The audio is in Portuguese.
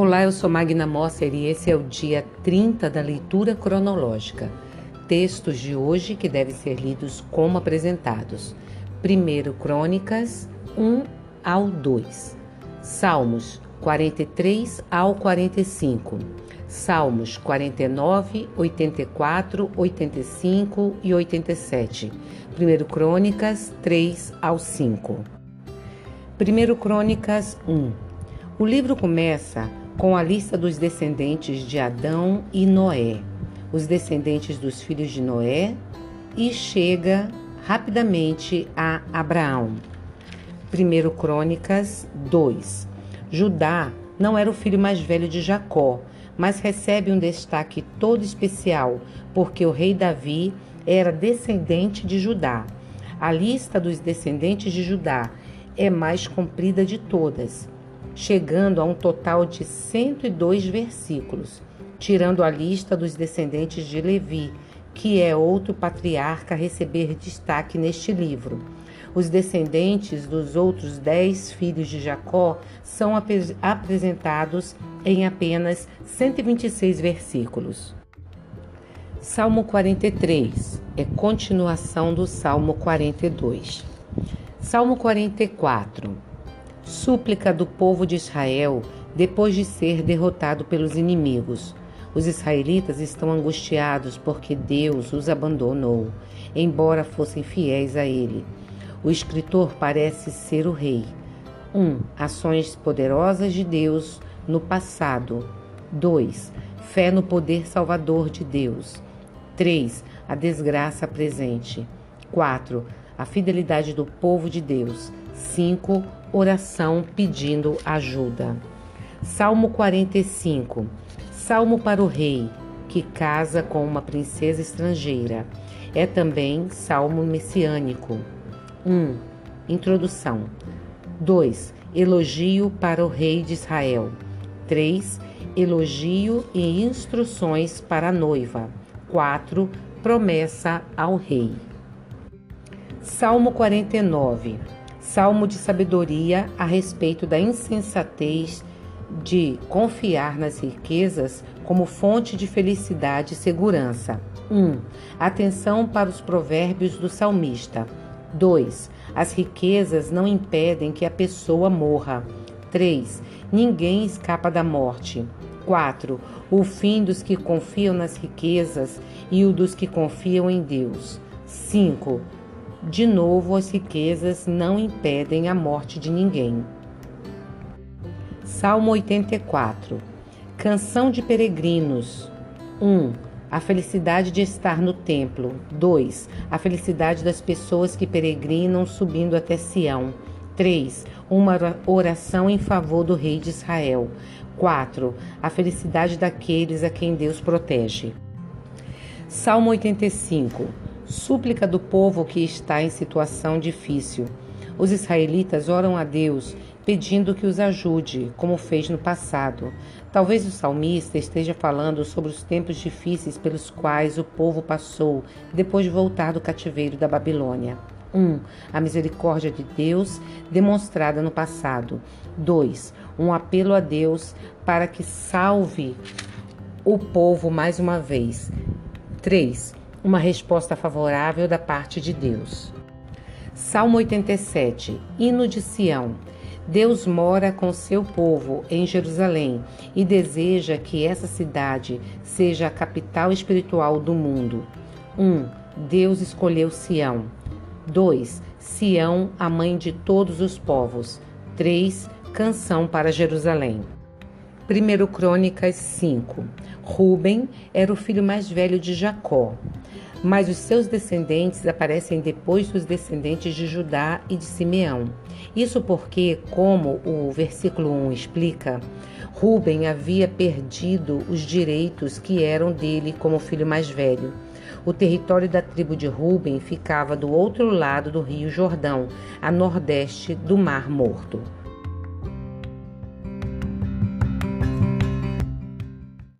Olá, eu sou Magna Mosser e esse é o dia 30 da leitura cronológica. Textos de hoje que devem ser lidos como apresentados. Primeiro Crônicas 1 ao 2. Salmos 43 ao 45. Salmos 49, 84, 85 e 87. Primeiro Crônicas 3 ao 5. Primeiro Crônicas 1 o livro começa com a lista dos descendentes de Adão e Noé, os descendentes dos filhos de Noé, e chega rapidamente a Abraão. 1 Crônicas 2. Judá não era o filho mais velho de Jacó, mas recebe um destaque todo especial, porque o rei Davi era descendente de Judá. A lista dos descendentes de Judá é mais comprida de todas chegando a um total de 102 versículos, tirando a lista dos descendentes de Levi, que é outro patriarca a receber destaque neste livro. Os descendentes dos outros dez filhos de Jacó são ap apresentados em apenas 126 versículos. Salmo 43 é continuação do Salmo 42. Salmo 44 súplica do povo de Israel depois de ser derrotado pelos inimigos. Os israelitas estão angustiados porque Deus os abandonou, embora fossem fiéis a Ele. O escritor parece ser o rei. 1. Um, ações poderosas de Deus no passado. 2. Fé no poder salvador de Deus. 3. A desgraça presente. 4. A fidelidade do povo de Deus. 5. Oração pedindo ajuda. Salmo 45. Salmo para o rei que casa com uma princesa estrangeira. É também salmo messiânico. 1. Um, introdução. 2. Elogio para o rei de Israel. 3. Elogio e instruções para a noiva. 4. Promessa ao rei. Salmo 49 salmo de sabedoria a respeito da insensatez de confiar nas riquezas como fonte de felicidade e segurança. 1. Um, atenção para os provérbios do salmista. 2. As riquezas não impedem que a pessoa morra. 3. Ninguém escapa da morte. 4. O fim dos que confiam nas riquezas e o dos que confiam em Deus. 5. De novo, as riquezas não impedem a morte de ninguém. Salmo 84 Canção de Peregrinos 1. A felicidade de estar no templo. 2. A felicidade das pessoas que peregrinam subindo até Sião. 3. Uma oração em favor do rei de Israel. 4. A felicidade daqueles a quem Deus protege. Salmo 85 súplica do povo que está em situação difícil. Os israelitas oram a Deus pedindo que os ajude, como fez no passado. Talvez o salmista esteja falando sobre os tempos difíceis pelos quais o povo passou depois de voltar do cativeiro da Babilônia. 1. Um, a misericórdia de Deus demonstrada no passado. 2. Um apelo a Deus para que salve o povo mais uma vez. 3 uma resposta favorável da parte de Deus. Salmo 87, Hino de Sião. Deus mora com seu povo em Jerusalém e deseja que essa cidade seja a capital espiritual do mundo. 1. Um, Deus escolheu Sião. 2. Sião, a mãe de todos os povos. 3. Canção para Jerusalém. 1 Crônicas 5. Ruben era o filho mais velho de Jacó, mas os seus descendentes aparecem depois dos descendentes de Judá e de Simeão. Isso porque, como o versículo 1 explica, Ruben havia perdido os direitos que eram dele como filho mais velho. O território da tribo de Ruben ficava do outro lado do rio Jordão, a nordeste do Mar Morto.